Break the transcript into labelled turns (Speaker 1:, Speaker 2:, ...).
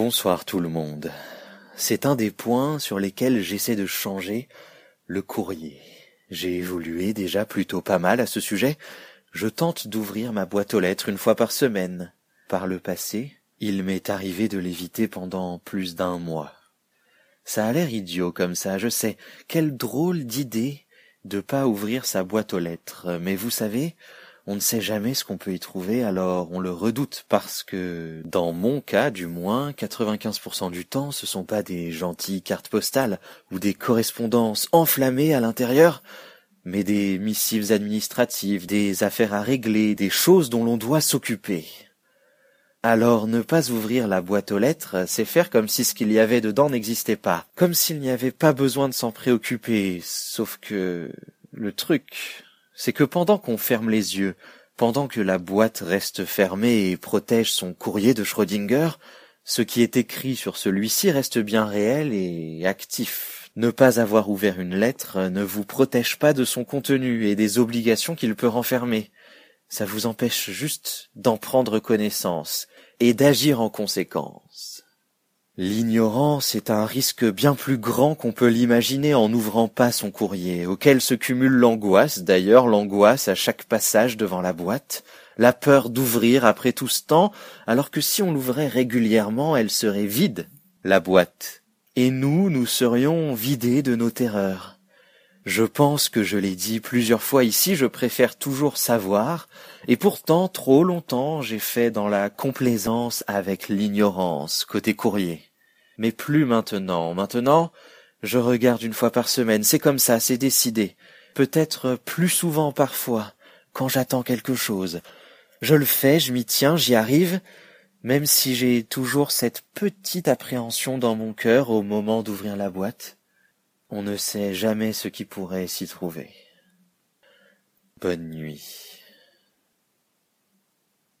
Speaker 1: Bonsoir tout le monde. C'est un des points sur lesquels j'essaie de changer le courrier. J'ai évolué déjà plutôt pas mal à ce sujet. Je tente d'ouvrir ma boîte aux lettres une fois par semaine. Par le passé, il m'est arrivé de l'éviter pendant plus d'un mois. Ça a l'air idiot comme ça, je sais. Quelle drôle d'idée de pas ouvrir sa boîte aux lettres. Mais vous savez, on ne sait jamais ce qu'on peut y trouver, alors on le redoute parce que, dans mon cas du moins, 95% du temps, ce sont pas des gentilles cartes postales ou des correspondances enflammées à l'intérieur, mais des missives administratives, des affaires à régler, des choses dont l'on doit s'occuper. Alors ne pas ouvrir la boîte aux lettres, c'est faire comme si ce qu'il y avait dedans n'existait pas, comme s'il n'y avait pas besoin de s'en préoccuper, sauf que le truc, c'est que pendant qu'on ferme les yeux, pendant que la boîte reste fermée et protège son courrier de Schrödinger, ce qui est écrit sur celui-ci reste bien réel et actif. Ne pas avoir ouvert une lettre ne vous protège pas de son contenu et des obligations qu'il peut renfermer. Ça vous empêche juste d'en prendre connaissance et d'agir en conséquence. L'ignorance est un risque bien plus grand qu'on peut l'imaginer en n'ouvrant pas son courrier, auquel se cumule l'angoisse, d'ailleurs l'angoisse à chaque passage devant la boîte, la peur d'ouvrir après tout ce temps, alors que si on l'ouvrait régulièrement, elle serait vide, la boîte. Et nous, nous serions vidés de nos terreurs. Je pense que je l'ai dit plusieurs fois ici, je préfère toujours savoir, et pourtant trop longtemps j'ai fait dans la complaisance avec l'ignorance côté courrier. Mais plus maintenant. Maintenant, je regarde une fois par semaine, c'est comme ça, c'est décidé. Peut-être plus souvent parfois, quand j'attends quelque chose. Je le fais, je m'y tiens, j'y arrive, même si j'ai toujours cette petite appréhension dans mon cœur au moment d'ouvrir la boîte. On ne sait jamais ce qui pourrait s'y trouver. Bonne nuit.